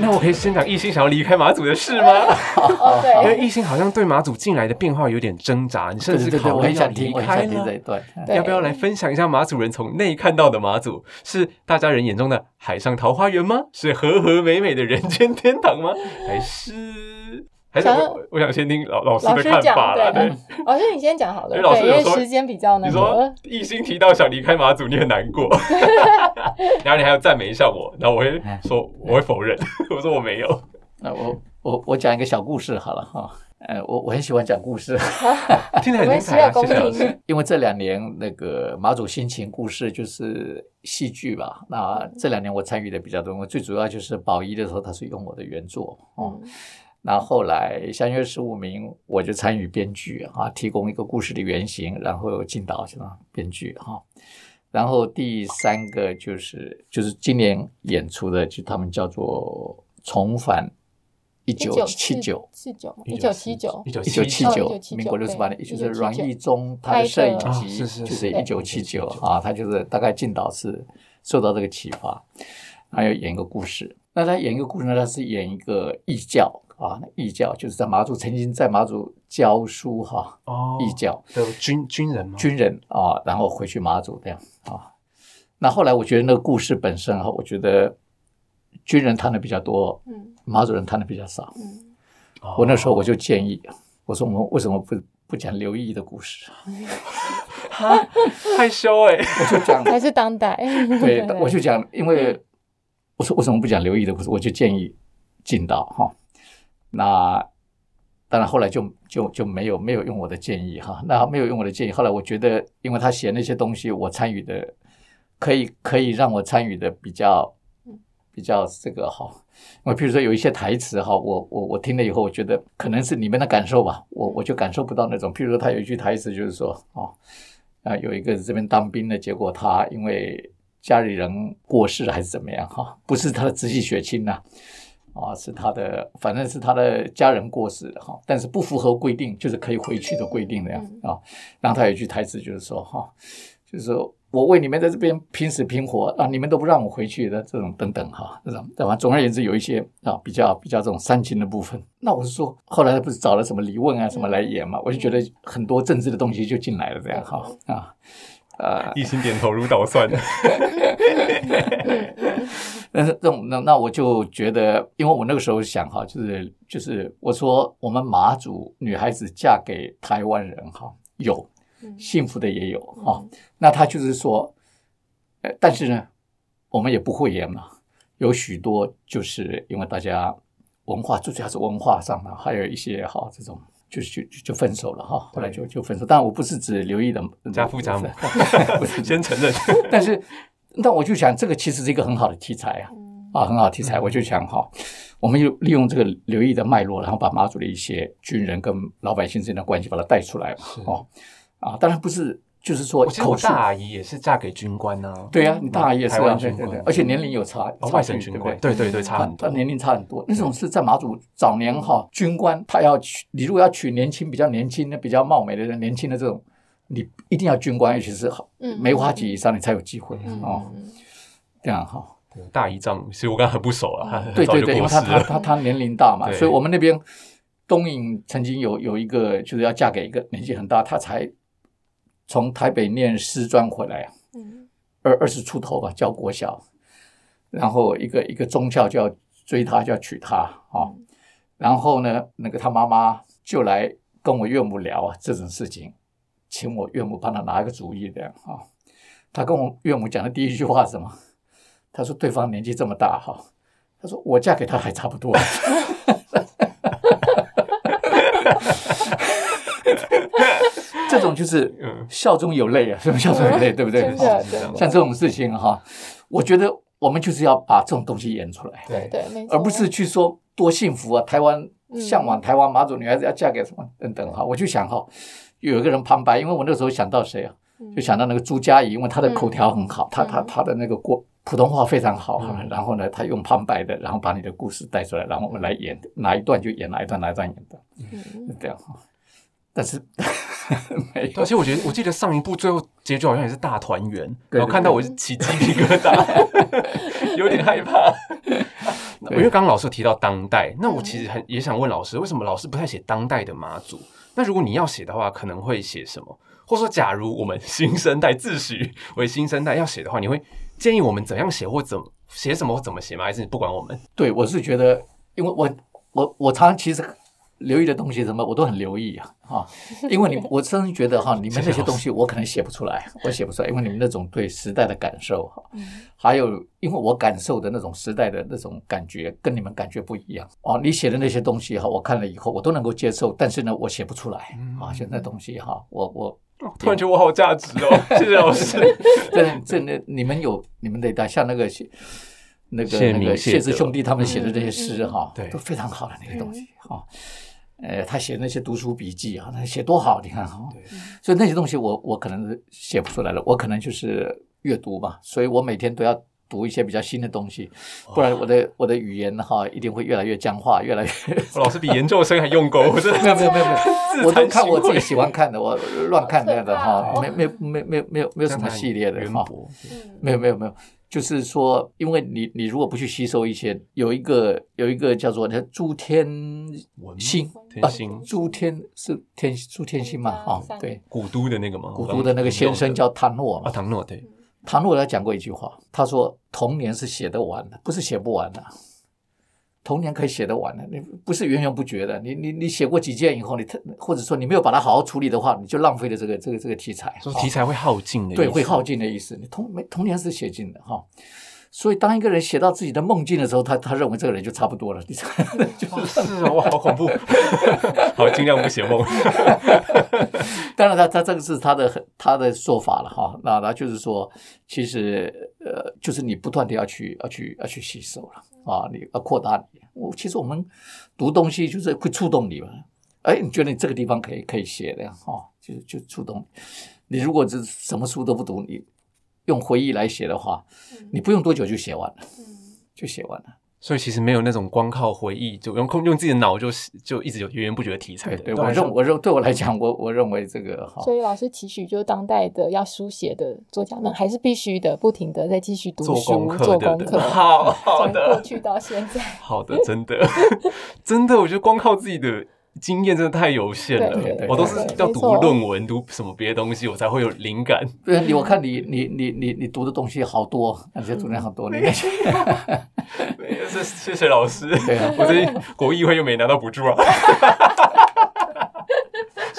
那我可以先讲艺兴想要离开马祖的事吗？哦，因为对，艺兴好像对马祖近来的变化有点挣扎，你甚至考虑要很想，离开要不要来分享一下马祖人从内看到的马祖？是大家人眼中的海上桃花源吗？是和和美美的人间天堂吗？还是还是想要我我想先听老老师的看法啦。对对，老师你先讲好了，因为老师，因为时间比较那你说一心提到想离开马祖，你很难过，然后你还要赞美一下我，然后我会说我会否认，我说我没有。那我我我讲一个小故事好了哈。呃，我我很喜欢讲故事，听得很精彩啊，谢谢老师。因为这两年那个马祖心情故事就是戏剧吧。那这两年我参与的比较多，我最主要就是宝仪的时候，他是用我的原作哦。嗯那后来相约十五名，我就参与编剧啊，提供一个故事的原型，然后进导什么编剧哈。然后第三个就是就是今年演出的，就他们叫做重返一九七九。四九一九七九一九一九七哦九，1979民国六十八年，对就是阮义忠他的摄影集，就是对一九七九啊，他就是大概进导是受到这个启发，他要演一个故事。那他演一个故事呢，他是演一个异教啊，义教就是在马祖曾经在马祖教书哈，哦义教的军军人吗？军人啊，然后回去马祖这样啊。那后来我觉得那个故事本身哈，我觉得军人谈的比较多，嗯马祖人谈的比较少。嗯，哦我那时候我就建议，我说我们为什么不不讲刘毅的故事？哈害羞哎，我就讲，还是当代，对，我就讲，因为我说为什么不讲刘毅的故事？我就建议进到哈。那当然后来就就就没有没有用我的建议哈。那没有用我的建议，后来我觉得，因为他写那些东西，我参与的可以可以让我参与的比较比较这个哈。我比如说有一些台词哈，我我我听了以后，我觉得可能是你们的感受吧，我我就感受不到那种。譬如说他有一句台词就是说哦。啊，有一个这边当兵的，结果他因为家里人过世还是怎么样哈，不是他的直系血亲呐、是他的，反正是他的家人过世了哈，但是不符合规定，就是可以回去的规定那样子啊。然后他有一句台词就是说哈，就是说我为你们在这边拼死拼活啊，你们都不让我回去的这种等等哈，这种对吧？总而言之，有一些啊比较比较这种煽情的部分。那我是说，后来他不是找了什么李问啊什么来演嘛，我就觉得很多政治的东西就进来了这样哈啊。呃，一心点头如捣蒜。但是这种那那我就觉得，因为我那个时候想哈，就是就是我说我们马祖女孩子嫁给台湾人哈，有幸福的也有哈，那他就是说，呃，但是呢，我们也不会言嘛，有许多就是因为大家文化最主要是文化上的，还有一些哈这种。就就就就分手了哈，后来就就分手。当然我不是指刘毅的家父家母 不是先承认，但是，那我就想，这个其实是一个很好的题材啊，啊，很好题材。我就想哈，我们就利用这个刘毅的脉络，然后把马祖的一些军人跟老百姓之间的关系把它带出来嘛，哦，啊，当然不是，就是说口述。大阿姨也是嫁给军官呢。对呀、你大阿姨也是台湾军官，而且年龄有差，哦外差距省军官，对不对？对对对，差很多。他年龄差很多，那种是在马祖早年哈，军官他要娶，你如果要娶年轻、比较年轻的、比较貌美的人，年轻的这种，你一定要军官，尤其是好嗯梅花级以上，你才有机会嗯哦。这样哈，大姨丈，其实我跟他很不熟了，他很早就对对对，因为他他。他他年龄大嘛，所以我们那边东引曾经有有一个就是要嫁给一个年纪很大，他才从台北念师专回来，嗯二二十出头吧，教国小，然后一个一个中校就要追她，就要娶她啊、然后呢，那个他妈妈就来跟我岳母聊啊这种事情，请我岳母帮他拿一个主意的啊、他跟我岳母讲的第一句话是什么？他说对方年纪这么大哈，他说我嫁给他还差不多。这种就是嗯笑中有泪啊，是不是笑中有泪？对不对？像这种事情哈，我觉得我们就是要把这种东西演出来，对对，而不是去说多幸福啊，台湾嗯向往台湾马祖女孩子要嫁给什么等等哈。我就想哈，有一个人旁白，因为我那时候想到谁啊，就想到那个朱佳怡，因为她的口条很好，她她她的那个国普通话非常好。然后呢，她用旁白的，然后把你的故事带出来，然后我们来演哪一段就演哪一段，哪一段演的，嗯是这样哈。但是 没有而，且我觉得，我记得上一部最后结局好像也是大团圆，对然后看到我是起鸡皮疙瘩，有点害怕。因为刚刚老师提到当代，那我其实很也想问老师，为什么老师不太写当代的妈祖？那如果你要写的话，可能会写什么？或者说，假如我们新生代自诩为新生代要写的话，你会建议我们怎样写，或怎么写什么或怎么写吗？还是你不管我们？对我是觉得，因为我我我常常其实留意的东西什么，我都很留意啊哈，因为你 我真的觉得哈，你们那些东西我可能写不出来，我写不出来，因为你们那种对时代的感受哈，还有因为我感受的那种时代的那种感觉跟你们感觉不一样哦。你写的那些东西哈，我看了以后我都能够接受，但是呢，我写不出来啊，现在东西哈，我我。突然觉得我好价值哦，谢谢老师。这这那你们有你们得带，像那个谢那个谢那个谢明谢德氏兄弟他们写的这些诗哈，对都非常好的那个东西哈。呃，他写那些读书笔记啊，他写多好，你看哈。所以那些东西我我可能是写不出来了，我可能就是阅读吧，所以我每天都要读一些比较新的东西，不然我的我的语言哈一定会越来越僵化，越来越。老师比研究生还用功，我真的没有没有没有没有，我都看我自己己喜欢看的，我乱看那样的哈，好没没没没没有没有什么系列的哈，没有没有没有，就是说，因为你你如果不去吸收一些，有一个有一个叫做叫诸天星啊天星，诸天是天诸天星嘛哈三，对，古都的那个嘛？古都的那个先生叫唐诺啊，唐诺对，唐诺他讲过一句话，他说童年是写得完的，不是写不完的。童年可以写得完的，你不是源源不绝的。你你你写过几件以后，你特或者说你没有把它好好处理的话，你就浪费了这个这个这个题材。说题材会耗尽的，对，会耗。尽的意思。你童没童年是写尽的哈，所以当一个人写到自己的梦境的时候，他他认为这个人就差不多了。你知道就是是哦，哇，好恐怖！好，尽量不写梦。当然他他这个是他的他的说法了哈。那他就是说，其实呃，就是你不断的要去要去要去吸收了啊，你要扩大你。我其实我们读东西就是会触动你嘛。哎，你觉得你这个地方可以可以写的哈，就就触动你。你如果是什么书都不读，你用回忆来写的话，你不用多久就写完了，就写完了。所以其实没有那种光靠回忆就用空用自己的脑就就一直有源源不绝的题材的。对我认我认对我来讲，我我认为这个好，所以老师期许，就是当代的要书写的作家们，还是必须的，不停的在继续读做书、功课对不对做功课。好好从过，去到现在，好的，真的 真的，我觉得光靠自己的。经验真的太有限了。我都是要读论文、读什么别的东西，我才会有灵感。对你我看你你你你你读的东西好多，感觉读的好多，你那些 谢谢谢老师，对啊。我最近国议会又没拿到补助啊，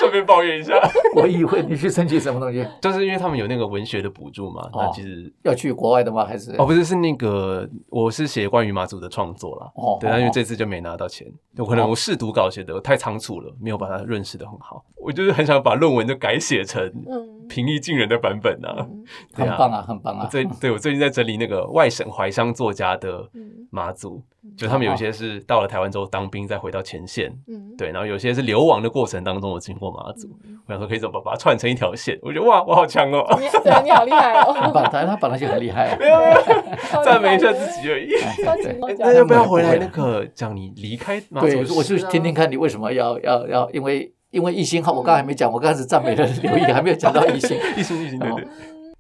顺便抱怨一下，我以为你去申请什么东西？就是因为他们有那个文学的补助嘛，那哦其实要去国外的吗？还是哦，不是，是那个我是写关于马祖的创作啦。哦对，但因为哦这次就没拿到钱，有可能我试读稿写的太仓促了，没有把它润饰的很好。我就是很想把论文就改写成嗯，平易近人的版本啊。嗯 对啊很棒啊，很棒啊！我最对我最近在整理那个外省怀乡作家的嗯马祖，就他们有些是到了台湾之后当兵，再回到前线。嗯，对，然后有些是流亡的过程当中我经过马祖，我想说可以怎么把它串成一条线？我觉得哇，我好强哦！你对你好厉害很哦，棒，他他本来就很厉害没有没有。赞美一下自己而已。那要不要回来那个讲你离开马祖？我是天天看你为什么要要要，因为因为艺兴哈，我刚才还没讲，我刚开始赞美了刘毅，还没有讲到艺兴。一心一心，对对，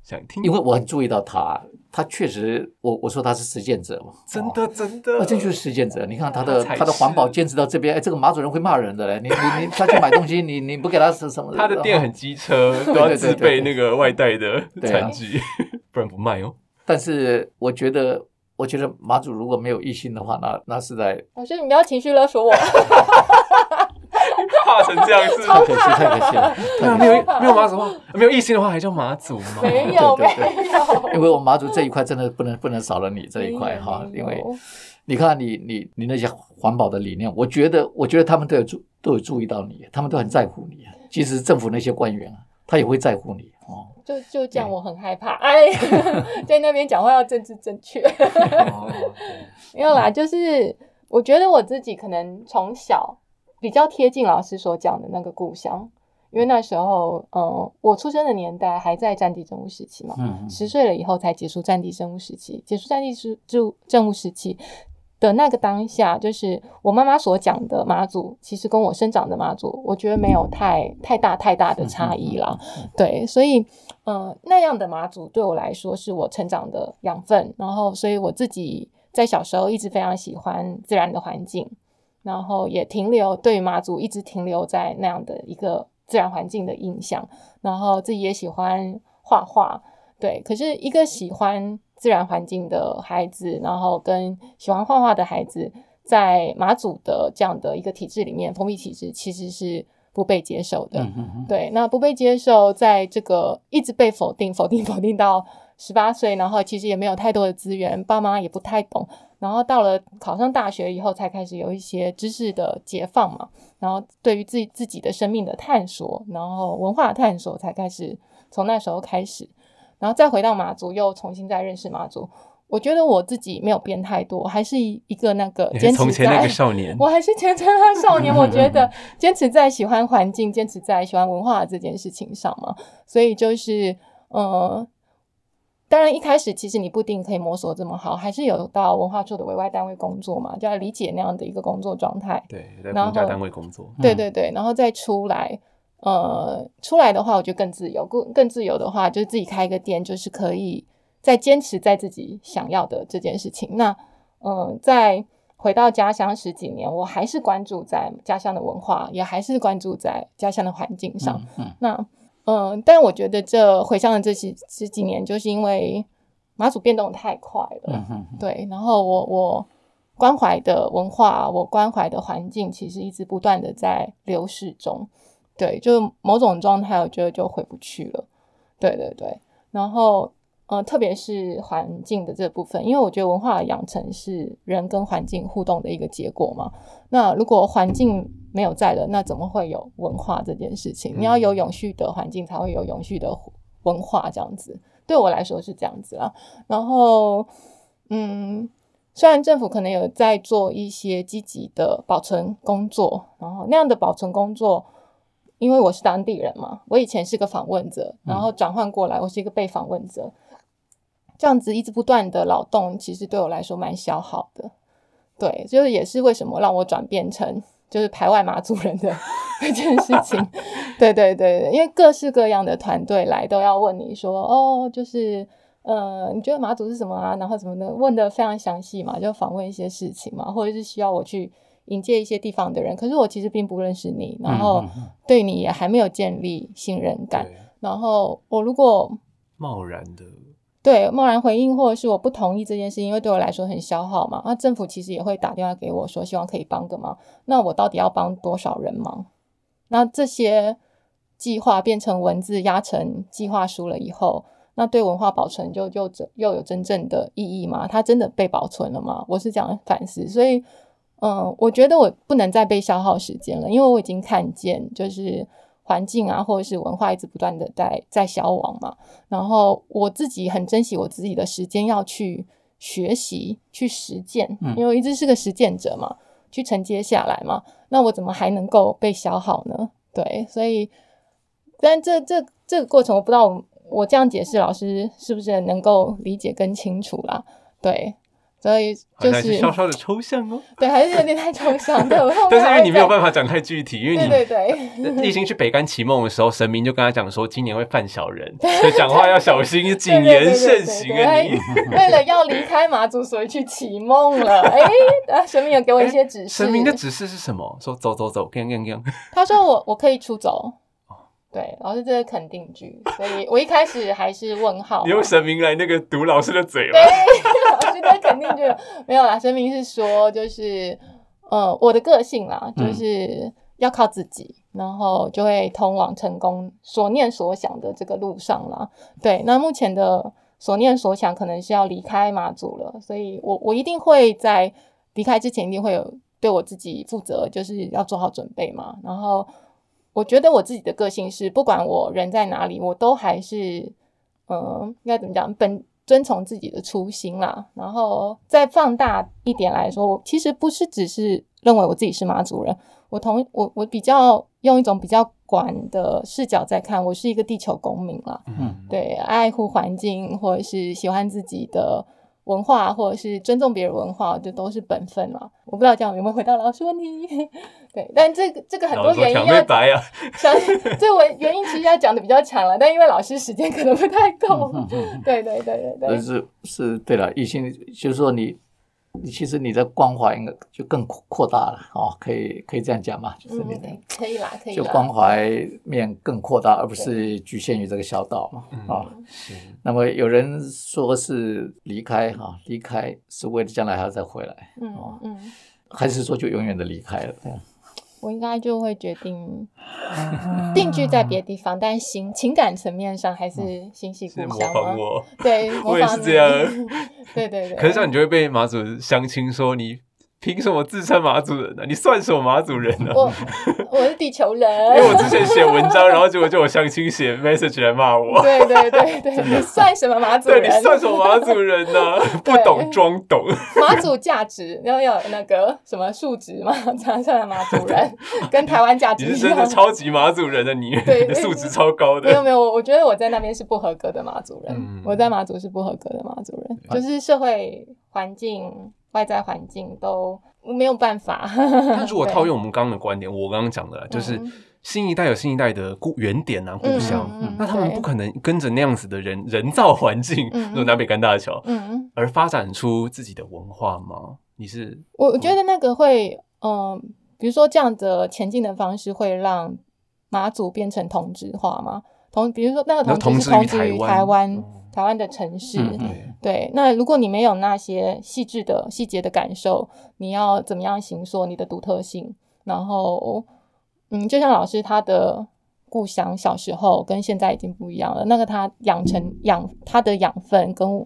想听，因为我很注意到他，他确实，我我说他是实践者嘛，真哦的真啊，的，这就是实践者。你看他的他的环保是坚持到这边，哎，这个马主任会骂人的嘞。你你你，他去买东西，你你不给他什什么？他的店很机车，都要自备那个外带的对啊餐具，不然不卖哦。但是我觉得，我觉得马祖如果没有异性的话，那那是在老师，你不要情绪勒索我，怕成这样子？太可惜，太可惜了。对啊，没有没有马祖的话，没有异性的话，还叫马祖吗？没有 没对对有，因为我们马祖这一块真的不能不能少了你这一块哈，因为你看你你你那些环保的理念，我觉得我觉得他们都有注都有注意到你，他们都很在乎你。其实政府那些官员啊，他也会在乎你哦。就就这样，我很害怕。哎，在那边讲话要政治正确。哦没有啦，就是我觉得我自己可能从小比较贴近老师所讲的那个故乡，因为那时候，嗯，我出生的年代还在战地政务时期嘛，嗯，十岁了以后才结束战地政务时期，结束战地时政政务时期的那个当下，就是我妈妈所讲的妈祖，其实跟我生长的妈祖，我觉得没有太太大太大的差异啦。对，所以，呃，那样的妈祖对我来说是我成长的养分，然后，所以我自己在小时候一直非常喜欢自然的环境，然后也停留对于马祖一直停留在那样的一个自然环境的印象，然后自己也喜欢画画，对。可是一个喜欢自然环境的孩子，然后跟喜欢画画的孩子，在马祖的这样的一个体制里面，封闭体制其实是不被接受的。嗯嗯嗯，对，那不被接受，在这个一直被否定、否定、否定到十八岁，然后其实也没有太多的资源，爸妈也不太懂，然后到了考上大学以后，才开始有一些知识的解放嘛，然后对于自己自己的生命的探索，然后文化的探索，才开始从那时候开始，然后再回到马祖，又重新再认识马祖。我觉得我自己没有变太多，还是一一个那个你坚持在从前那在个少年，我还是前程的少年，我觉得 坚持在喜欢环境、坚持在喜欢文化这件事情上嘛，所以就是呃，当然一开始其实你不一定可以摸索这么好，还是有到文化处的委外单位工作嘛，就要理解那样的一个工作状态。对，在然后公家单位工作，对对对，然后再出来，呃，出来的话，我觉得更自由，更更自由的话，就是自己开一个店，就是可以再坚持在自己想要的这件事情。那，嗯、在回到家乡十几年，我还是关注在家乡的文化，也还是关注在家乡的环境上。嗯嗯那，嗯、但我觉得这回乡的这几十几年，就是因为马祖变动太快了，嗯嗯嗯对，然后我我关怀的文化，我关怀的环境，其实一直不断的在流逝中，对，就某种状态，我觉得就回不去了，对对对，然后呃，特别是环境的这部分，因为我觉得文化的养成是人跟环境互动的一个结果嘛，那如果环境没有在了，那怎么会有文化这件事情？你要有永续的环境，才会有永续的文化，这样子。对我来说是这样子啦。然后，嗯，虽然政府可能有在做一些积极的保存工作，然后那样的保存工作，因为我是当地人嘛，我以前是个访问者，然后转换过来，我是一个被访问者，这样子一直不断的劳动，其实对我来说蛮消耗的。对，就是也是为什么让我转变成就是排外马祖人的 这件事情。对对对对，因为各式各样的团队来都要问你说，哦，就是呃，你觉得马祖是什么啊？然后怎么的，问的非常详细嘛，就访问一些事情嘛，或者是需要我去引荐一些地方的人，可是我其实并不认识你，然后对你也还没有建立信任感。对，然后我如果贸然的，对贸然回应，或者是我不同意这件事情，因为对我来说很消耗嘛。那政府其实也会打电话给我说，希望可以帮个忙。那我到底要帮多少人忙？那这些计划变成文字压成计划书了以后，那对文化保存就就真又有真正的意义吗？它真的被保存了吗？我是这样反思，所以嗯，我觉得我不能再被消耗时间了，因为我已经看见就是。环境啊，或者是文化一直不断的在在消亡嘛，然后我自己很珍惜我自己的时间，要去学习、去实践，嗯因为我一直是个实践者嘛，去承接下来嘛。那我怎么还能够被消耗呢？对，所以，但这这这个过程，我不知道我我这样解释，老师是不是能够理解更清楚啦？对，所以就是是稍稍的抽象哦。对，还是有点太抽象。对，我后面 但是因为你没有，办法讲太具体，因为你对对。立新去北干祈梦的时候，神明就跟他讲说，今年会犯小人，所以讲话要小心，谨言慎行啊你。为了要离开马祖，所以去祈梦了。哎，啊神明有给我一些指示。神明的指示是什么？说走走走，跟跟跟。他说我我可以出走。对，老师这是肯定句，所以我一开始还是问号嘛。你用神明来那个堵老师的嘴了。对，老师的肯定句没有啦。神明是说，就是呃，我的个性啦，嗯就是要靠自己，然后就会通往成功所念所想的这个路上啦。对，那目前的所念所想可能是要离开马祖了，所以我我一定会在离开之前一定会有对我自己负责，就是要做好准备嘛。然后我觉得我自己的个性是，不管我人在哪里，我都还是嗯，应该怎么讲，本遵从自己的初心啦。然后再放大一点来说，我其实不是只是认为我自己是马祖人，我同我我比较用一种比较广的视角在看，我是一个地球公民啦。嗯，对，爱护环境，或者是喜欢自己的文化，或者是尊重别人文化，这都是本分嘛。我不知道这样有没有回答老师问题。对，但这个这个很多原因要妹白啊，想，这我原因其实要讲的比较长了，但因为老师时间可能不太够。对对对对对，但是是对了，异性就是说你你其实你的关怀应该就更扩扩大了哦，可以可以这样讲嘛，就是你的、嗯，可以啦，可以啦。就关怀面更扩大，而不是局限于这个小岛嘛嗯啊。是那么有人说是离开哈，离开是为了将来还要再回来，嗯哦嗯，还是说就永远的离开了？我应该就会决定定居在别的地方，但心情感层面上还是心系故乡吗？仿我。对，我也是这样对对对。可是这样你就会被马祖相亲说你凭什么自称马祖人呢、你算什么马祖人呢、我我是地球人，因为我之前写文章，然后结果就有相亲写 message 来骂我。对对对对，你算什么马祖对人？你算什么马祖人呢、不懂装懂。马祖价值，然后要有那个什么数值嘛，才能算马祖人，跟台湾价值一样是真的。超级马祖人的你，对 素质超高的。没有没有，我我觉得我在那边是不合格的马祖人，嗯。我在马祖是不合格的马祖人，就是社会环境、外在环境都没有办法。但如果套用我们刚刚的观点，我刚刚讲的啦，就是嗯新一代有新一代的故原点啊，故乡。嗯嗯嗯那他们不可能跟着那样子的人人造环境，嗯嗯那种南北干大桥，嗯，而发展出自己的文化吗？你是我我觉得那个会，嗯、比如说这样的前进的方式会让马祖变成同质化吗？同，比如说那个同质是同质于台湾。台湾的城市，嗯嗯对。对，那如果你没有那些细致的细节的感受，你要怎么样形塑你的独特性？然后，嗯，就像老师他的故乡小时候跟现在已经不一样了，那个他养成养他的养分跟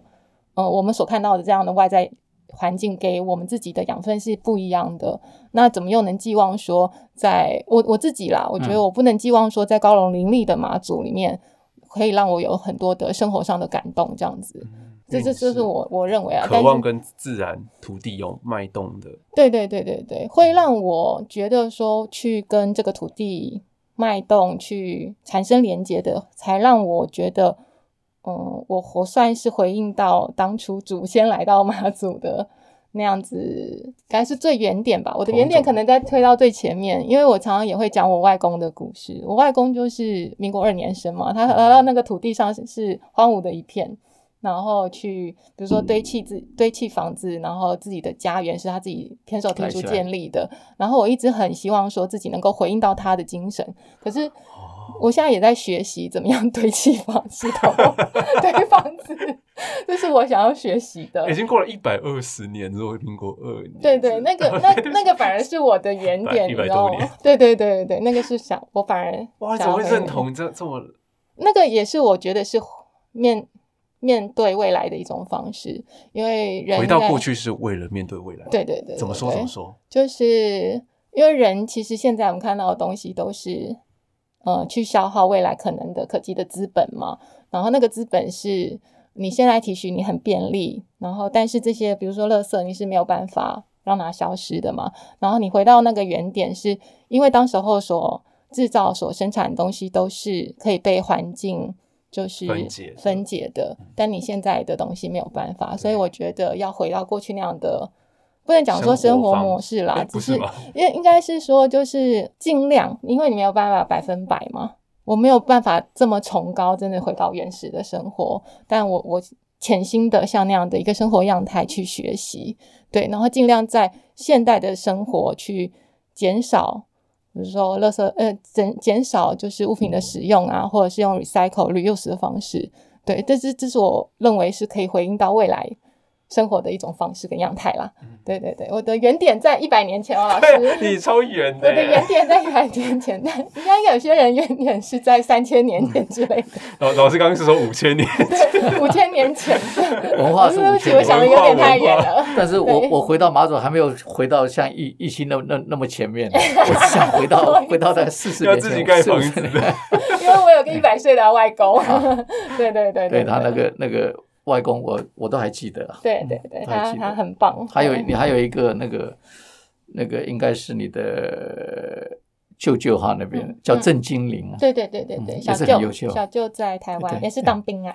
呃我们所看到的这样的外在环境给我们自己的养分是不一样的。那怎么又能寄望说在，我我自己啦，我觉得嗯我不能寄望说在高楼林立的马祖里面。可以让我有很多的生活上的感动，这样子，这这这是我我认为啊，渴望跟自然土地有脉动的。对对对对对，会让我觉得说去跟这个土地脉动去产生连接的，才让我觉得，嗯，我活算是回应到当初祖先来到马祖的那样子，该是最原点吧。我的原点可能在推到最前面，因为我常常也会讲我外公的故事。我外公就是民国二年生嘛，他来到那个土地上是是荒芜的一片。然后去，比如说堆砌自堆砌房子，然后自己的家园是他自己天手建立的。然后我一直很希望说自己能够回应到他的精神，可是我现在也在学习怎么样堆砌房子头堆房子，这是我想要学习的已。经过了一百二十年，如果民国二年，对对，那 个那那个反而是我的原点，你100知道吗？对对对对对，那个是想我反而 哇，怎么会认同这这么？那个也是我觉得是面面对未来的一种方式，因为人回到过，去是为了面对未来。对对对，怎么说怎么说？就是因为人其实现在我们看到的东西都是，呃，去消耗未来可能的可及的资本嘛。然后那个资本是你现在提取你很便利，然后但是这些比如说垃圾你是没有办法让它消失的嘛。然后你回到那个原点，是因为当时候所制造、所生产的东西都是可以被环境。就是分解分解的，但你现在的东西没有办法，所以我觉得要回到过去那样的，不能讲说生活模式啦，哎只是不是吗？因为应该是说，就是尽量，因为你没有办法百分百嘛，我没有办法这么崇高，真的回到原始的生活，但我我潜心的像那样的一个生活样态去学习，对，然后尽量在现代的生活去减少。比如说，垃圾呃减减少就是物品的使用啊，或者是用 recycle reuse 的方式，对，这是这是我认为是可以回应到未来生活的一种方式跟样态啦。对对对，我的原点在一百年前哦，老 师。你超远我的我。的原点在一百年前，但应该有些人原点是在三千年前之类的，老老师刚刚是说五千年，对，五千年前。文化是对不起，五千，我想的有点太远了。但是我我回到马祖还没有回到像一一心那那那么前面，我只想回到回到在四十要年前，自己盖房40子。因为我有个一百岁的外公，对对对对他那个那个外公我，我都还记得。对对对，他他很棒。还有你还有一个那个那个应该是你的舅舅哈那边嗯叫嗯。郑金玲啊，对对对对对，也是很优秀。舅小舅在台湾也是当兵啊，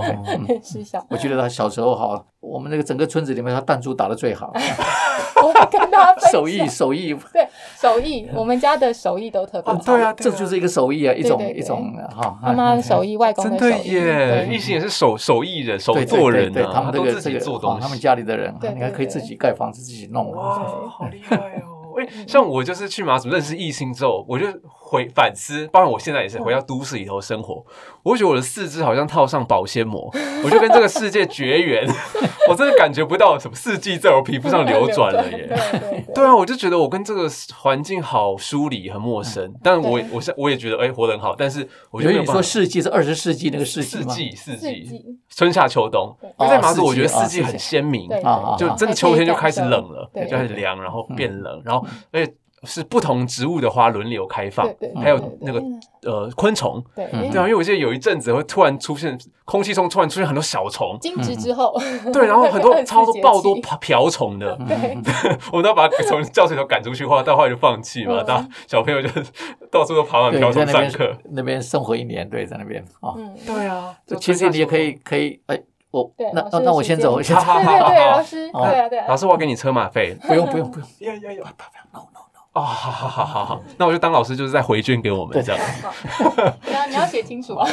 是小，我觉得他小时候哈，我们那个整个村子里面他弹珠打的最好，我跟他手艺手艺。对，手艺，我们家的手艺都特别好。对啊，这就是一个手艺啊，一种一种哈。妈妈的手艺，外公真的手艺，对。艺兴也是手手艺人、手对对作人啊，对对他们这都自己个这个哦做东西，他们家里的人，对你看可以对。对自己盖房子，自己弄。哇，好厉害哦！哎，像我就是去马祖认识异性之后，我就回反思，包括我现在也是回到都市里头生活，我觉得我的四肢好像套上保鲜膜，我就跟这个世界绝缘，我真的感觉不到什么四季在我皮肤上流转了耶。对啊，我就觉得我跟这个环境好疏离、很陌生，但我对我是我也觉得哎、活得很好，但是我觉得没有办法说世纪是二十世纪那个世纪吗？四季四四季季春夏秋冬，因为在马祖哦我觉得四季很鲜明，就真的秋天就开始冷了，就开始凉，然后变冷，然后而且是不同植物的花轮流开放还有那个嗯呃昆虫，对啊，因为我记得有一阵子会突然出现空气中突然出现很多小虫，惊蛰之后，对，然后很多 超多节气爆多瓢瓢虫的，对 我们都要把它从教室里头赶出去，后来到后来就放弃嘛，嗯大小朋友就到处都爬满，瓢虫上课。那边生活一年，对，在那边啊。嗯，对啊，就其实你也可以可以，哎，我那那我先走，我先走。好好好对对对，老师，对啊对啊老，师，我要给你车马费。不用不用不用，呀呀呀！no no no。哦，好好好好好，那我就当老师，就是在回捐给我们这样。你要你要写清楚 啊，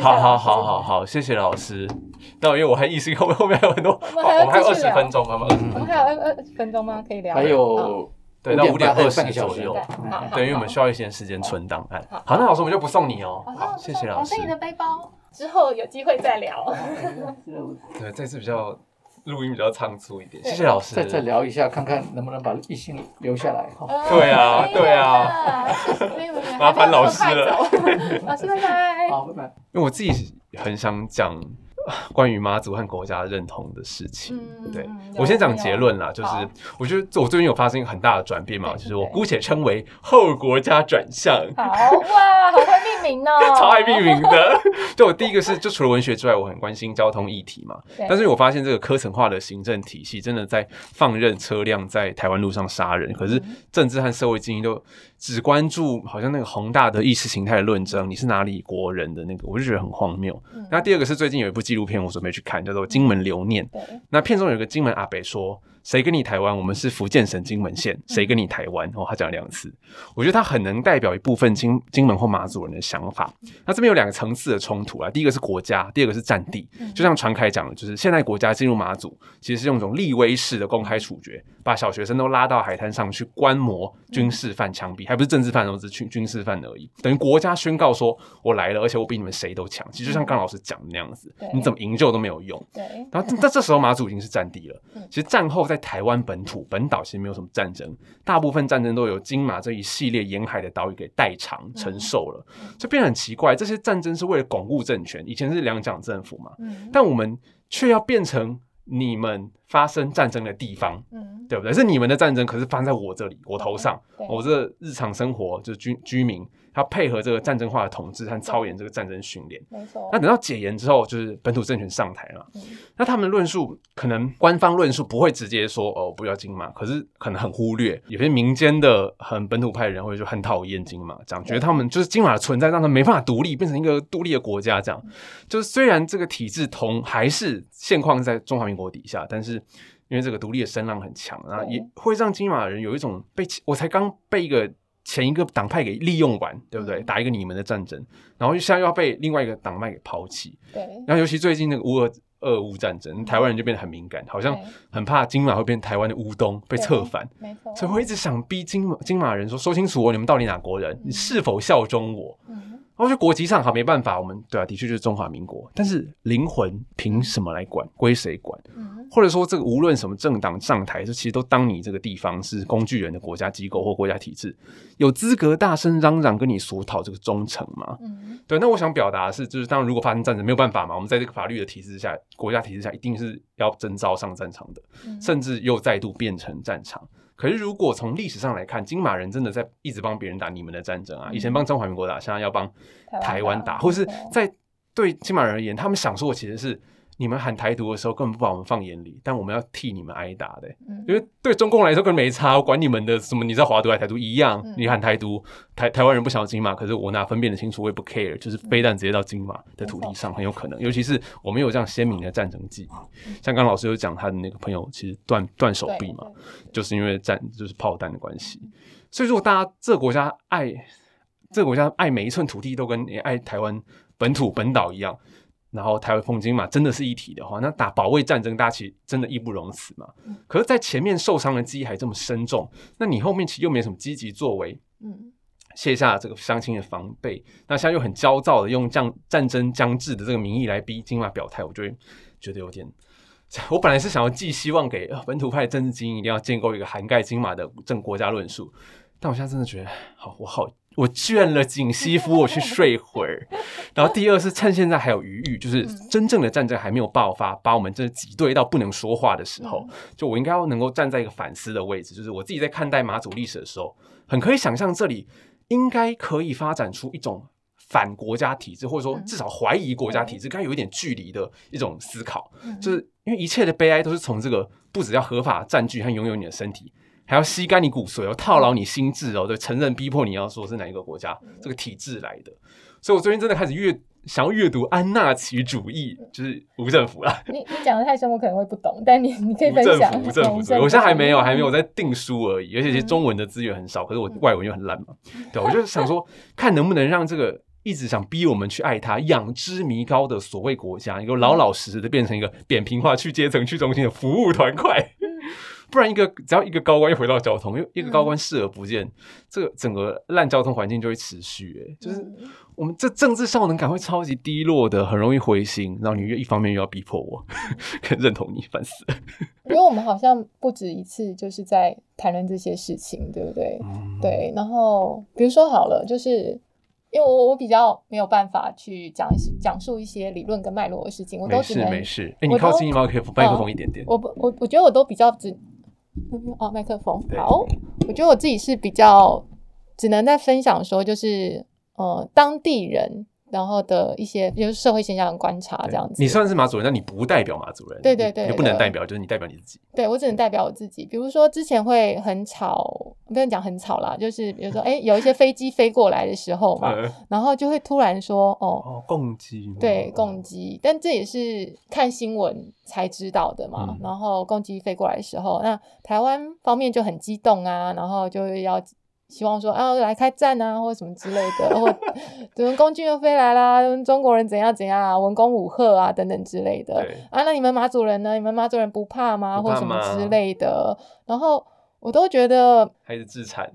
好好好好好，谢谢老师。那因为我还意识后面后面还有很多，哦我们还有二十分钟，妈妈。我们还有二二十分钟吗？可以聊，还好有对，到五点二十左右。对因为我们需要一些时间存档案。好好，那老师我们就不送你哦。好好，谢谢老师我。背你的背包，之后有机会再聊。对，这次比较录音比较仓促一点，谢谢老师。再再聊一下，看看能不能把异性留下来哈。对啊对啊，麻烦老师了 老师拜拜。好，拜拜。因为我自己很想讲关于妈祖和国家认同的事情。嗯对嗯我先讲结论啦，就是我觉得我最近有发生一个很大的转变嘛，就是我姑且称为后国家转向。好哇，好会命名哦，超爱命名的，就我第一个是，就除了文学之外，我很关心交通议题嘛。但是我发现这个科层化的行政体系，真的在放任车辆在台湾路上杀人，可是嗯政治和社会精英都只关注好像那个宏大的意识形态的论争，你是哪里国人的那个，我就觉得很荒谬。嗯那第二个是最近有一部纪录片，我准备去看，叫做《金门留念》。那片中有个金门阿北说：“谁跟你台湾？我们是福建省金门县。谁跟你台湾？”哦，他讲了两次，我觉得他很能代表一部分金金门或马祖人的想法。那这边有两个层次的冲突啊，第一个是国家，第二个是战地。就像传凯讲的，就是现在国家进入马祖，其实是用一种立威式的公开处决，把小学生都拉到海滩上去观摩军事犯枪毙，还不是政治犯哦，只是军军事犯而已。等于国家宣告说：“我来了，而且我比你们谁都强。”其实就像刚老师讲的那样子，你怎么营救都没有用。对，然后，但这时候马祖已经是战地了嗯。其实战后在台湾本土本岛其实没有什么战争，大部分战争都由金马这一系列沿海的岛屿给代偿承受了，就变得很奇怪。这些战争是为了巩固政权，以前是两蒋政府嘛，嗯。但我们却要变成你们发生战争的地方，嗯，对不对？是你们的战争，可是发生在我这里，我头上，我这日常生活就是居居民，要配合这个战争化的统治和操演这个战争训练。没错那，等到解严之后，就是本土政权上台了。嗯那他们的论述可能官方论述不会直接说哦不要金马，可是可能很忽略有些民间的很本土派的人会就很讨厌金马，这样觉得他们就是金马的存在让他们没办法独立，变成一个独立的国家。这样就是虽然这个体制同还是现况在中华民国底下，但是因为这个独立的声浪很强，然后也会让金马人有一种被我才刚被一个。前一个党派给利用完，对不对？嗯。打一个你们的战争，然后现在又要被另外一个党派给抛弃，对，然后尤其最近那个乌俄俄乌战争，台湾人就变得很敏感，好像很怕金马会变台湾的乌东被策反，没错，所以我一直想逼金马金马人说说清楚哦，你们到底哪国人，你是否效忠我？嗯然后就国籍上好没办法，我们对啊，的确就是中华民国，但是灵魂凭什么来管？归谁管？嗯或者说，这个无论什么政党上台，这其实都当你这个地方是工具人的国家机构或国家体制，有资格大声嚷嚷跟你索讨这个忠诚吗？嗯对，那我想表达的是，就是当然如果发生战争，没有办法嘛，我们在这个法律的体制下，国家体制下，一定是要征召上战场的，嗯甚至又再度变成战场。可是如果从历史上来看，金马人真的在一直帮别人打你们的战争啊，以前帮中华民国打，现在要帮台湾打，或是在对金马人而言，他们想说的其实是。你们喊台独的时候根本不把我们放眼里，但我们要替你们挨打的、嗯因为对中共来说根本没差，我管你们的什么你在华独还是台独一样，嗯你喊台独，台台湾人不想要金马，可是我哪分辨得清楚，我也不 care，就是飞弹直接到金马的土地上很有可能，尤其是我们有这样鲜明的战争记忆，像刚刚老师有讲他的那个朋友其实断断手臂嘛，就是因为战就是炮弹的关系，所以如果大家这个国家爱这个国家爱每一寸土地都跟爱台湾本土本岛一样，然后台湾风金马真的是一体的话，那打保卫战争，大家其实真的义不容辞嘛。可是，在前面受伤的记忆还这么深重，那你后面其实又没什么积极作为，嗯卸下这个相亲的防备，那现在又很焦躁的用将战争将至的这个名义来逼金马表态，我就会觉得有点。我本来是想要寄希望给呃本土派的政治精英，一定要建构一个涵盖金马的正国家论述，但我现在真的觉得，好，我好，我倦了锦西服，我去睡会儿。然后第二是趁现在还有余裕，就是真正的战争还没有爆发，把我们这挤兑到不能说话的时候，就我应该要能够站在一个反思的位置，就是我自己在看待马祖历史的时候，很可以想象这里应该可以发展出一种反国家体制，或者说至少怀疑国家体制，该有一点距离的一种思考，嗯就是因为一切的悲哀都是从这个不只要合法占据和拥有你的身体。还要吸干你骨髓哦，套牢你心智哦，对，承认逼迫你要说是哪一个国家这个体制来的，所以我最近真的开始阅想要阅读安纳奇主义，就是无政府啦，你你讲的太深，我可能会不懂，但你你可以无政分享。府，无政府我现在还没有，还没有。嗯在定书而已，而且其实中文的资源很少，可是我外文又很烂嘛，对，我就想说，看能不能让这个一直想逼我们去爱他、仰之弥高的所谓国家，一个老老实实的变成一个扁平化、去阶层、去中心的服务团块。不然，一个只要一个高官又回到交通，又一个高官视而不见，这个整个烂交通环境就会持续。哎，就是嗯我们这政治效能感会超级低落的，很容易灰心。然后你又一方面又要逼迫我 认同你，烦死了。因为我们好像不止一次就是在谈论这些事情，对不对？嗯，对，然后比如说好了，就是因为我我比较没有办法去讲讲述一些理论跟脉络的事情，我都没事只能没事。哎，你靠近麦克风麦克风一点点。我不我我觉得我都比较只哦麦克风好，我觉得我自己是比较只能在分享说就是呃当地人然后的一些就是社会现象的观察对这样子。你算是马主任，但你不代表马主任。对对对不能代表，就是你代表你自己。对我只能代表我自己。比如说之前会很吵，不能讲很吵啦，就是比如说哎有一些飞机飞过来的时候嘛，呃然后就会突然说哦。哦，共击吗。对，共机，但这也是看新闻才知道的嘛。嗯然后共机飞过来的时候，那台湾方面就很激动啊，然后就要希望说啊来开战啊，或者什么之类的，或怎么共军又飞来啦，中国人怎样怎样啊，文攻武吓啊等等之类的啊。那你们马祖人呢？你们马祖人不怕吗？或什么之类的。然后我都觉得还是自残。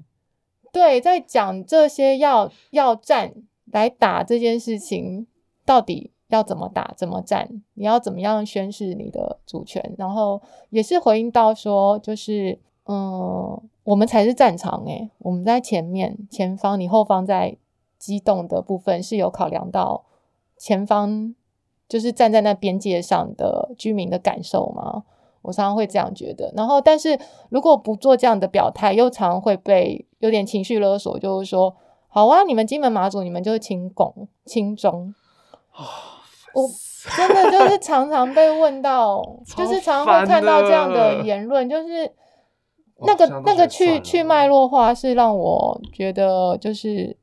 对，在讲这些要要战来打这件事情，到底要怎么打、怎么战，你要怎么样宣示你的主权，然后也是回应到说，就是嗯，我们才是战场诶、我们在前面、前方，你后方在机动的部分是有考量到前方，就是站在那边界上的居民的感受吗？我常常会这样觉得，然后但是如果不做这样的表态，又常会被有点情绪勒索，就是说，好啊，你们金门马祖，你们就是亲共亲中，我真的就是常常被问到，就是常常会看到这样的的言论，就是哦那个那个去去脉络化，是让我觉得就是。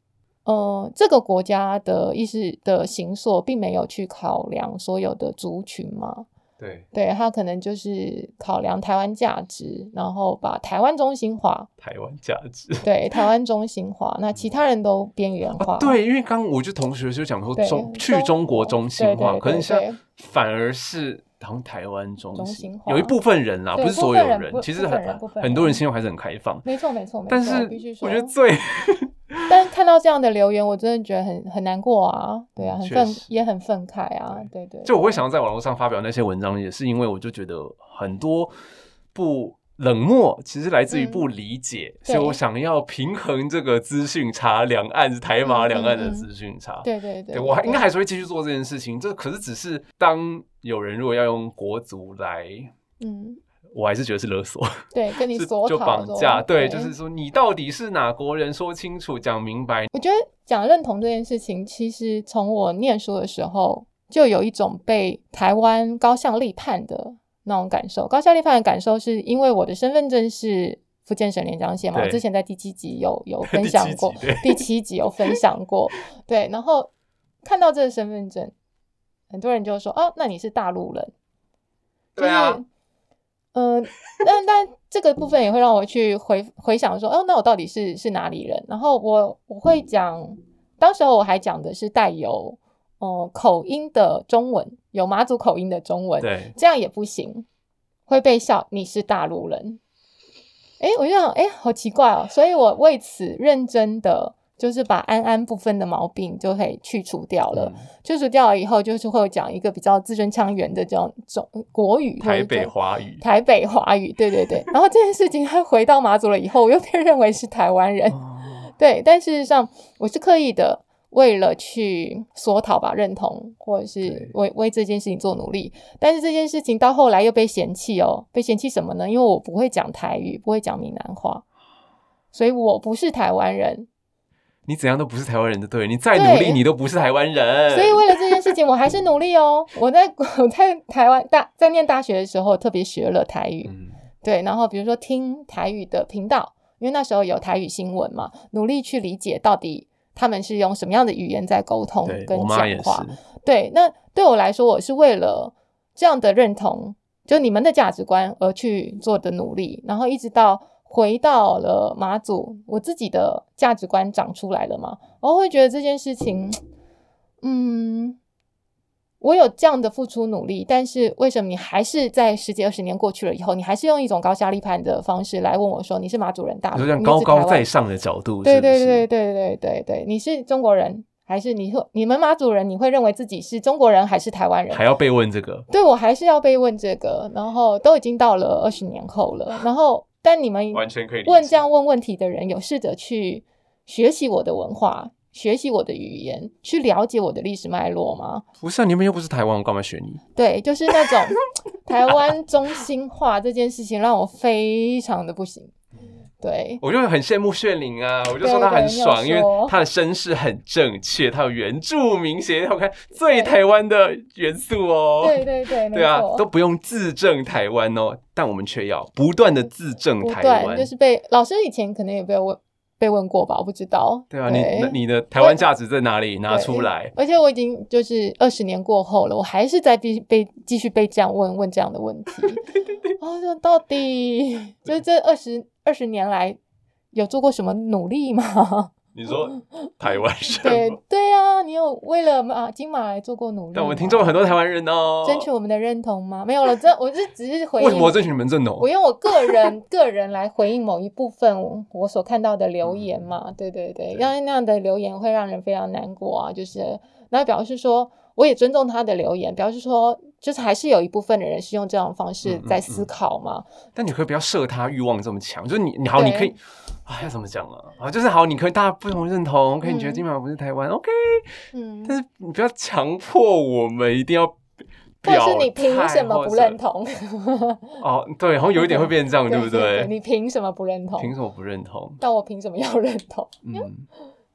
呃，这个国家的意识的形塑，并没有去考量所有的族群嘛，对，对他可能就是考量台湾价值，然后把台湾中心化，台湾价值。对台湾中心化，那其他人都边缘化。啊，对，因为刚刚我就同学就讲说中去中中国中心化，可是现在反而是好像台湾中中心有一部分人啦，不是所有人其实很很多人心中还是很开放，没错没错。但是我觉得最 但是看到这样的留言，我真的觉得很很难过啊，对啊，很愤也很愤慨啊，对对。就我会想要在网络上发表那些文章，也是因为我就觉得很多不冷漠，其实来自于嗯。不理解，对所以我想要平衡这个资讯差，两岸是台马嗯两岸的资讯差。对对对，对我还应该对还是会继续做这件事情，这可是只是当有人如果要用国足来，嗯，我还是觉得是勒索，对，跟你 索就绑架，对，就是说你到底是哪国人，说清楚，讲明白。我觉得讲认同这件事情，其实从我念书的时候就有一种被台湾高向立判的那种感受。高效立判的感受是因为我的身份证是福建省连江县嘛，我之前在第七集有有 分享过第七集有分享过，对，然后看到这个身份证，很多人就说哦，那你是大陆人，对啊。就是，嗯、但但 这个部分也会让我去回回想说，哦，那我到底是是哪里人？然后我我会讲，当时候我还讲的是带有呃口音的中文，有马祖口音的中文，对，这样也不行，会被笑你是大陆人。哎，我就想，哎，好奇怪哦，所以我为此认真的就是把安安部分的毛病就可以去除掉了。嗯去除掉了以后，就是会讲一个比较字正腔圆的这种中国语，台北华语，台北华语，对对对。然后这件事情他回到马祖了以后，我又被认为是台湾人，哦对。但事实上，我是刻意的，为了去索讨吧认同，或者是对为为这件事情做努力。但是这件事情到后来又被嫌弃哦，被嫌弃什么呢？因为我不会讲台语，不会讲闽南话，所以我不是台湾人。你怎样都不是台湾人的，对你再努力，你都不是台湾人。所以为了这件事情，我还是努力哦。我在 我在台湾大在念大学的时候，特别学了台语。嗯，对，然后比如说听台语的频道，因为那时候有台语新闻嘛，努力去理解到底他们是用什么样的语言在沟通跟讲话。对，那对我来说，我是为了这样的认同，就你们的价值观而去做的努力，然后一直到回到了马祖，我自己的价值观长出来了嘛，我会觉得这件事情，嗯。我有这样的付出努力，但是为什么你还是在十几二十年过去了以后，你还是用一种高下立判的方式来问我说你是马主人大陆，你说这样高高在上的角度，对是是对对对对对对，你是中国人还是你会你们马主人？你会认为自己是中国人还是台湾人？还要被问这个，对我还是要被问这个，然后都已经到了二十年后了，然后但你们完全可以问这样问问题的人有试着去学习我的文化，学习我的语言，去了解我的历史脉络吗？不是啊，你们又不是台湾，我干嘛学你？对，就是那种台湾中心化这件事情让我非常的不行。对，我就很羡慕炫灵啊，我就对说他很爽，因为说他的身世很正确，他有原住民血统，看最台湾的元素哦。对对对，啊，都不用自证台湾哦，但我们却要不断的自证台湾。断就是被老师以前可能也被问被问过吧，我不知道。对啊，你那你的台湾价值在哪里？拿出来。而且我已经就是二十年过后了，我还是在被被继续被这样问问这样的问题。对 对对，哦，这到底就是这二十二十年来有做过什么努力吗？你说台湾人对？对啊，你有为了马金马来做过努力吗？但我们听众很多台湾人哦，争取我们的认同吗？没有了，这我是只是回应。为什么我争取你们认同我？用我个人 个人来回应某一部分我所看到的留言嘛，对对对，因为那样的留言会让人非常难过啊，就是那表示说我也尊重他的留言，表示说就是还是有一部分的人是用这种方式在思考嘛，但你可以不要设他欲望这么强，就是你你好，你可以啊，要怎么讲啊？啊，就是好，你可以大家不同认同，可以你觉得嗯金马不是台湾，OK，嗯，但是你不要强迫我们一定要 或表态，者是你凭什么不认同？同？哦，对，好像有一点会变成这样，对不对？对？你凭什么不认同？凭什么不认同？但我凭什么要认同？嗯，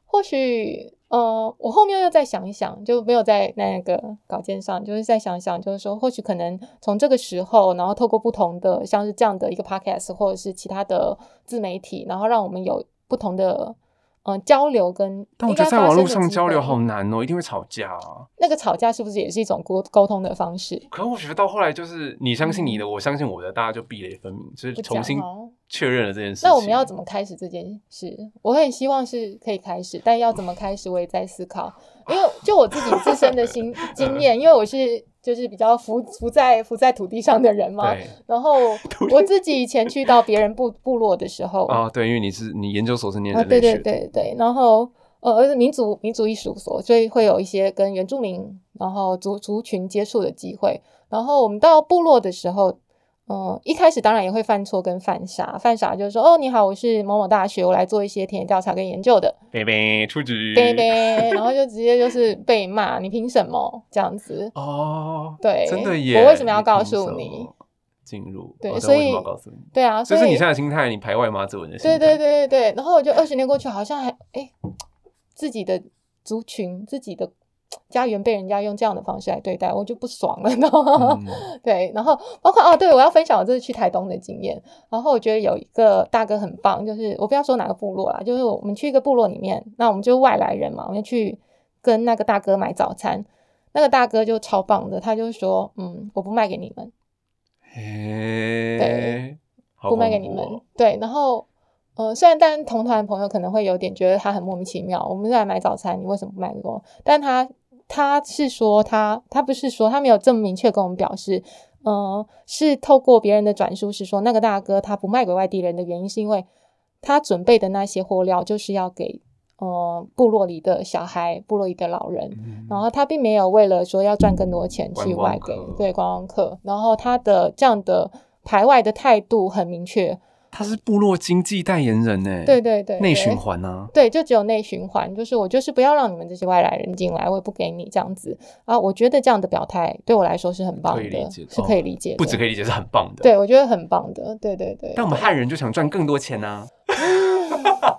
或许，呃，我后面又再想一想，就没有在那个稿件上，就是再想想，就是说，或许可能从这个时候，然后透过不同的像是这样的一个 podcast，或者是其他的自媒体，然后让我们有不同的嗯、呃交流跟，但我觉得在网络上交流好难哦，一定会吵架啊。那个吵架是不是也是一种沟沟通的方式？可我觉得到后来就是你相信你的，我相信我的，大家就壁垒分明，就是重新确认了这件事情。那我们要怎么开始这件事？我很希望是可以开始，但要怎么开始，我也在思考。因为就我自己自身的经 经验，因为我是就是比较浮浮在浮在土地上的人嘛。然后 我自己以前去到别人部部落的时候，啊？对，因为你是你研究所是念啊，对对人类学的，对对，然后呃，而且民族民族艺术所，所以会有一些跟原住民然后族族群接触的机会。然后我们到部落的时候，嗯、一开始当然也会犯错跟犯傻，犯傻就是说，哦，你好，我是某某大学，我来做一些田野调查跟研究的，贝贝出局，对对，然后就直接就是被骂，你凭什么这样子？哦，对真的耶！我为什么要告诉你进入？对所以哦为什么要告诉你？对啊，所以是你现在的心态，你排外马子文的心态。对对对对对，然后我就二十年过去，好像还哎，自己的族群、自己的 家园被人家用这样的方式来对待，我就不爽了，对，然后包括哦，对我要分享我这次去台东的经验。然后我觉得有一个大哥很棒，就是我不要说哪个部落啦，就是我们去一个部落里面，那我们就是外来人嘛，我们就去跟那个大哥买早餐。那个大哥就超棒的，他就说：“嗯，我不卖给你们，不卖给你们。对，然后呃，虽然但同团朋友可能会有点觉得他很莫名其妙，我们是来买早餐，你为什么不卖给我？但他他是说他他不是说他没有这么明确跟我们表示，呃，是透过别人的转述是说那个大哥他不卖给外地人的原因是因为他准备的那些货料就是要给呃部落里的小孩、部落里的老人，嗯。然后他并没有为了说要赚更多钱去外给对观光客，然后他的这样的排外的态度很明确，他是部落经济代言人呢，对对对，对内循环啊，对，就只有内循环，就是我就是不要让你们这些外来人进来，我也不给你这样子啊。我觉得这样的表态对我来说是很棒的，可以理解是可以理解的，不只可以理解，是很棒的。，对我觉得很棒的，对对对。但我们汉人就想赚更多钱呐，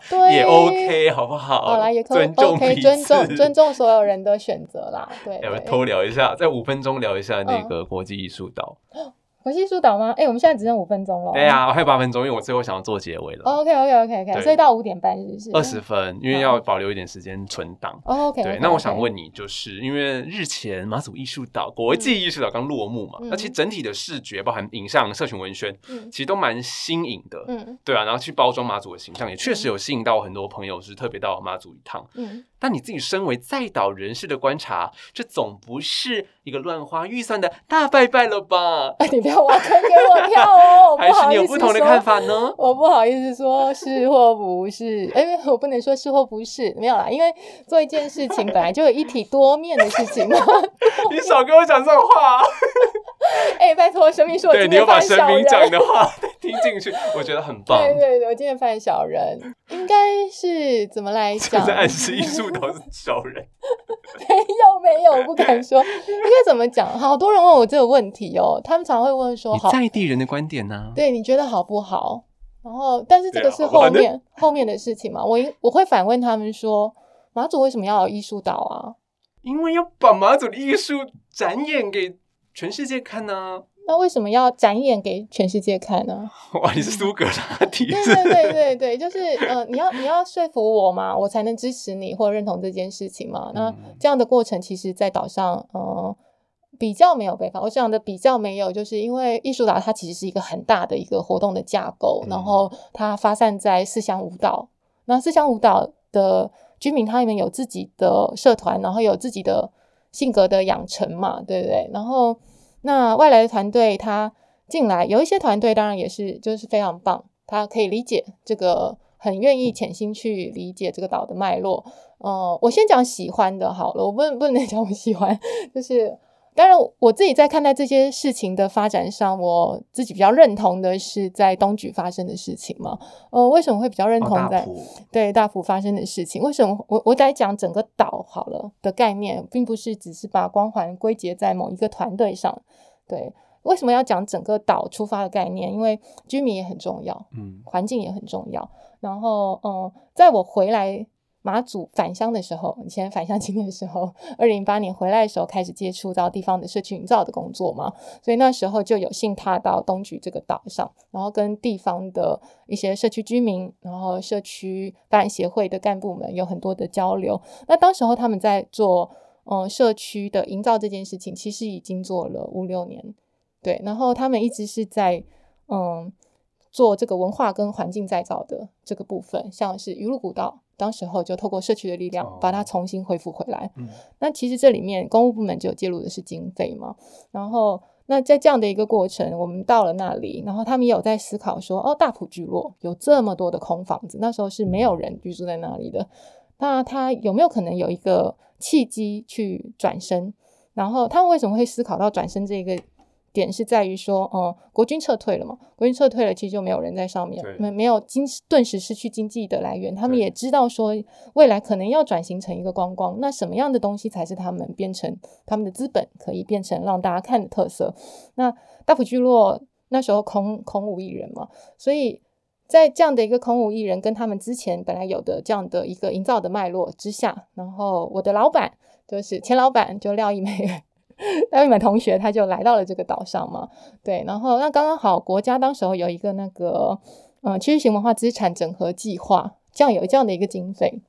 对 也 OK，好不好？好啦，也可以尊重 OK，彼尊重尊重所有人的选择啦。对要不要。偷聊一下，在五分钟聊一下那嗯个国际艺术岛。国际疏导吗？哎，我们现在只剩五分钟了。对啊，还有八分钟，因为我最后想要做结尾了，OK OK OK OK，所以到五点半是不是？二十分，因为要保留一点时间存档。哦 OK，对，那我想问你，就是因为日前马祖艺术岛国际艺术岛刚落幕嘛，嗯那其实整体的视觉，包含影像、社群文宣，嗯其实都蛮新颖的。嗯对啊，然后去包装马祖的形象，也确实有吸引到很多朋友是特别到马祖一趟。嗯，但你自己身为在岛人士的观察，这总不是一个乱花预算的大拜拜了吧？哎，你不要挖坑给我跳哦，我 还是你有不同的看法呢？我不好意思说是或不是，哎，我不能说是或不是，没有啦，因为做一件事情本来就有一体多面的事情嘛。你少跟我讲这种话、哎，拜托，神明说我对今天你有把神。明讲的话 听进去，我觉得很棒。对对对，我今天犯小人，应该是怎么来这讲？在暗示艺术岛是小人。没有没有，我不敢 说，应该怎么讲？好多人问我这个问题哦，他们常会问说，你好，在地人的观点呢、对，你觉得好不好？然后，但是这个是后面、后面的事情嘛。我应我会反问他们说，马祖为什么要有艺术岛啊？因为要把马祖的艺术展演给全世界看呢、那为什么要展演给全世界看呢？哇，你是苏格拉底对？对对对对，就是呃，你要你要说服我嘛，我才能支持你或认同这件事情嘛。那嗯这样的过程，其实在岛上，呃，比较没有被发。我想的比较没有，就是因为艺术岛它其实是一个很大的一个活动的架构，嗯然后它发散在四乡五岛。那四乡五岛的居民，他们有自己的社团，然后有自己的性格的养成嘛，对不对？然后那外来的团队他进来，有一些团队当然也是就是非常棒，他可以理解这个，很愿意潜心去理解这个岛的脉络。呃，我先讲喜欢的好了，我不能不能讲我喜欢，就是当然我自己在看待这些事情的发展上，我自己比较认同的是在东莒发生的事情嘛。呃，为什么会比较认哦同在、大对大埔发生的事情？为什么我我在讲整个岛好了的概念，并不是只是把光环归结在某一个团队上。对，为什么要讲整个岛出发的概念？因为居民也很重要，嗯环境也很重要。然后，嗯，在我回来马祖返乡的时候，以前返乡经验的时候，二零零八年回来的时候，开始接触到地方的社区营造的工作嘛，所以那时候就有幸踏到东莒这个岛上，然后跟地方的一些社区居民，然后社区发展协会的干部们有很多的交流。那当时候他们在做。嗯，社区的营造这件事情，其实已经做了五六年，对，然后他们一直是在嗯做这个文化跟环境再造的这个部分，像是鱼鹿古道，当时候就透过社区的力量把它重新恢复回来。嗯那其实这里面公务部门就有介入的是经费嘛，然后那在这样的一个过程，我们到了那里，然后他们也有在思考说，哦，大埔聚落有这么多的空房子，那时候是没有人居住在那里的，那他有没有可能有一个契机去转身？然后他们为什么会思考到转身这个点，是在于说，嗯，国军撤退了嘛，国军撤退了，其实就没有人在上面，没没有经顿时失去经济的来源。他们也知道说，未来可能要转型成一个观光，那什么样的东西才是他们变成他们的资本，可以变成让大家看的特色？那大埔聚落那时候空空无一人嘛，所以在这样的一个空无一人，跟他们之前本来有的这样的一个营造的脉络之下，然后我的老板就是前老板就廖一梅，那一梅同学，他就来到了这个岛上嘛，对，然后那刚刚好国家当时候有一个那个嗯区域型文化资产整合计划，这样有这样的一个经费，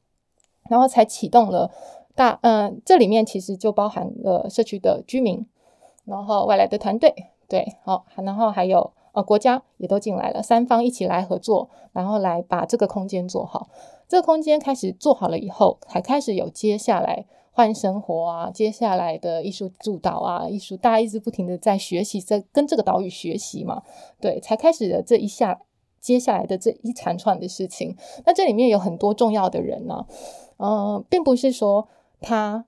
然后才启动了大嗯这里面其实就包含了社区的居民，然后外来的团队，对，好，然后还有。呃，国家也都进来了，三方一起来合作，然后来把这个空间做好。这个空间开始做好了以后，才开始有接下来换生活啊，接下来的艺术助导啊，艺术大家一直不停的在学习，在跟这个岛屿学习嘛，对，才开始的这一下接下来的这一长串的事情。那这里面有很多重要的人呢，嗯，并不是说他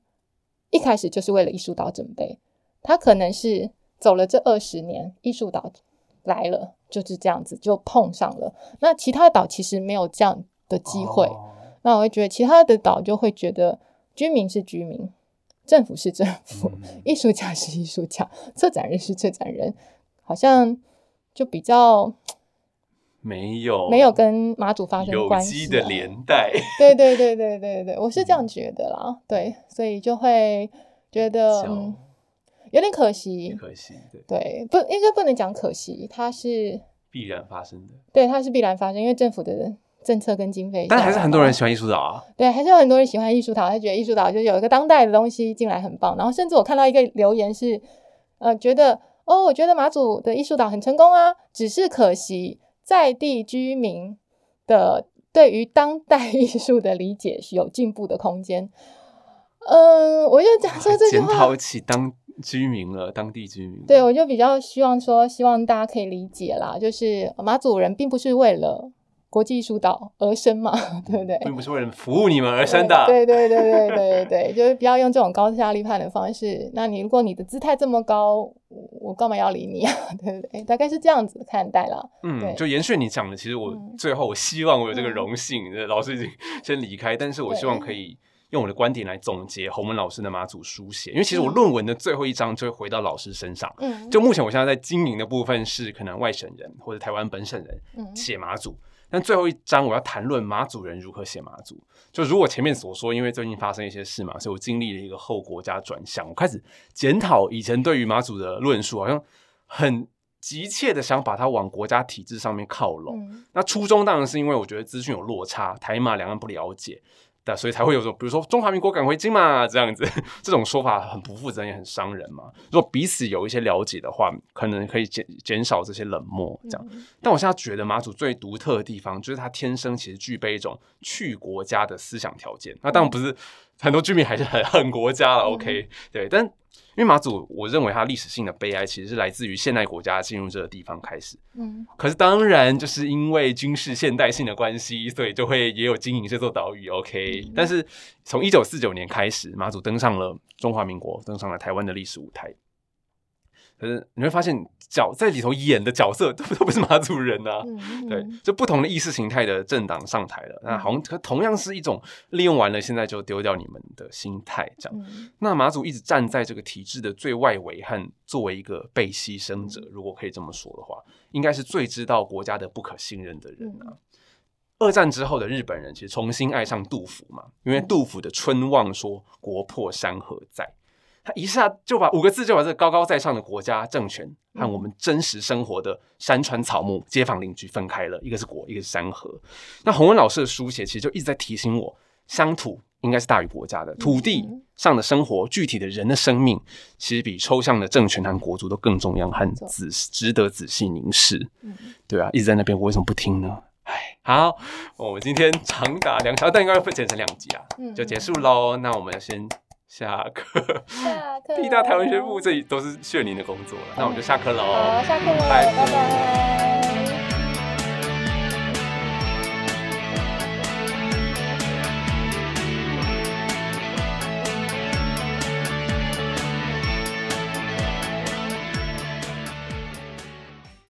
一开始就是为了艺术岛准备，他可能是走了这二十年艺术岛。来了就是这样子就碰上了，那其他的岛其实没有这样的机会。那我会觉得其他的岛就会觉得居民是居民，政府是政府，艺术家是艺术家，策展人是策展人，好像就比较没有没有跟马祖发生关系的连带。对对对对对对，我是这样觉得啦。对，所以就会觉得嗯。有点可惜，可惜，对对，不应该不能讲可惜，它是必然发生的，对，它是必然发生，因为政府的政策跟经费，但还是很多人喜欢艺术岛啊，对，还是有很多人喜欢艺术岛，他觉得艺术岛就有一个当代的东西进来很棒，然后甚至我看到一个留言是，呃，觉得哦，我觉得马祖的艺术岛很成功啊，只是可惜在地居民的对于当代艺术的理解是有进步的空间，嗯，我就讲说这句话，检讨起当。居民了，当地居民。对，我就比较希望说，希望大家可以理解啦，就是马祖人并不是为了国际艺术岛而生嘛，对不对？并不是为了服务你们而生的。对对对对对对对，就是不要用这种高下立判的方式。那你如果你的姿态这么高，我干嘛要理你啊？对不对？大概是这样子看待啦。嗯，就延续你讲的，其实我最后我希望我有这个荣幸，老师已经先离开，但是我希望可以。用我的观点来总结洪文老师的马祖书写，因为其实我论文的最后一章就会回到老师身上。嗯，就目前我现在在经营的部分是可能外省人或者台湾本省人写马祖，但最后一章我要谈论马祖人如何写马祖。就如我前面所说，因为最近发生一些事嘛，所以我经历了一个后国家转向，我开始检讨以前对于马祖的论述，好像很急切的想把它往国家体制上面靠拢。那初衷当然是因为我觉得资讯有落差，台马两岸不了解。所以才会有种，比如说中华民国赶回京嘛，这样子，这种说法很不负责任，也很伤人嘛。如果彼此有一些了解的话，可能可以减减少这些冷漠。这样，但我现在觉得马祖最独特的地方，就是他天生其实具备一种去国家的思想条件。那当然不是很多居民还是很恨国家了，OK？对，但。因为马祖，我认为它历史性的悲哀其实是来自于现代国家进入这个地方开始。嗯，可是当然就是因为军事现代性的关系，所以就会也有经营这座岛屿。OK，但是从一九四九年开始，马祖登上了中华民国，登上了台湾的历史舞台。可是你会发现，角在里头演的角色都 都不是马祖人呐，对，就不同的意识形态的政党上台了，那好像同样是一种利用完了，现在就丢掉你们的心态这样。那马祖一直站在这个体制的最外围，和作为一个被牺牲者，如果可以这么说的话，应该是最知道国家的不可信任的人啊。二战之后的日本人其实重新爱上杜甫嘛，因为杜甫的《春望》说“国破山河在”。他一下就把五个字就把这高高在上的国家政权和我们真实生活的山川草木、街坊邻居分开了，一个是国，一个是山河。那洪文老师的书写其实就一直在提醒我，乡土应该是大于国家的，土地上的生活、具体的人的生命，其实比抽象的政权和国族都更重要，和仔值得仔细凝视。对啊，一直在那边，我为什么不听呢？哎，好，我们今天长达两小时，但应该会剪成两集啊，就结束喽。那我们先。下课，下课。地大台湾宣布，这里都是炫宁的工作了。那我们就下课喽。好，下课了，拜拜。